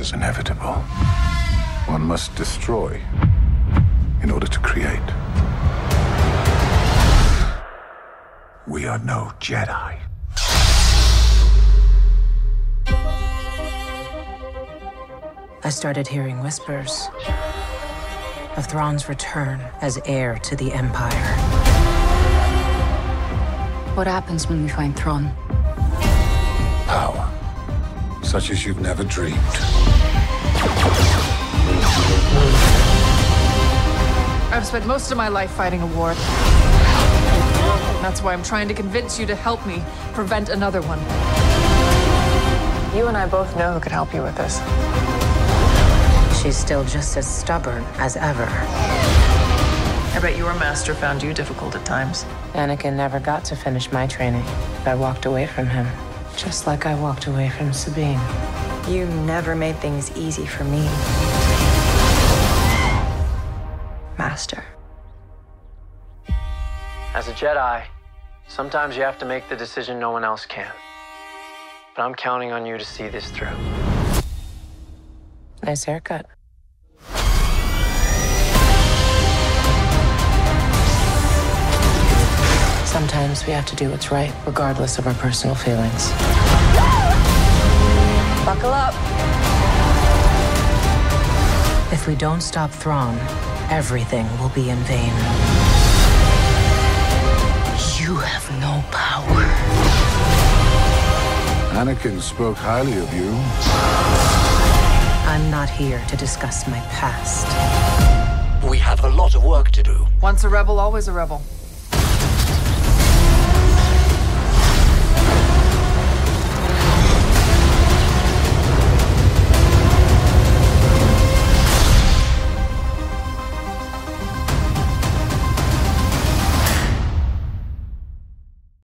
is inevitable. One must destroy in order to create. We are no Jedi. I started hearing whispers of Thrawn's return as heir to the Empire. What happens when we find Thrawn? Power, such as you've never dreamed. I've spent most of my life fighting a war. That's why I'm trying to convince you to help me prevent another one. You and I both know who could help you with this. She's still just as stubborn as ever. I bet your master found you difficult at times. Anakin never got to finish my training. I walked away from him, just like I walked away from Sabine. You never made things easy for me. Master. As a Jedi, sometimes you have to make the decision no one else can. But I'm counting on you to see this through. Nice haircut. Sometimes we have to do what's right, regardless of our personal feelings. Buckle up. If we don't stop Thrawn, everything will be in vain. You have no power. Anakin spoke highly of you. I'm not here to discuss my past. We have a lot of work to do. Once a rebel, always a rebel.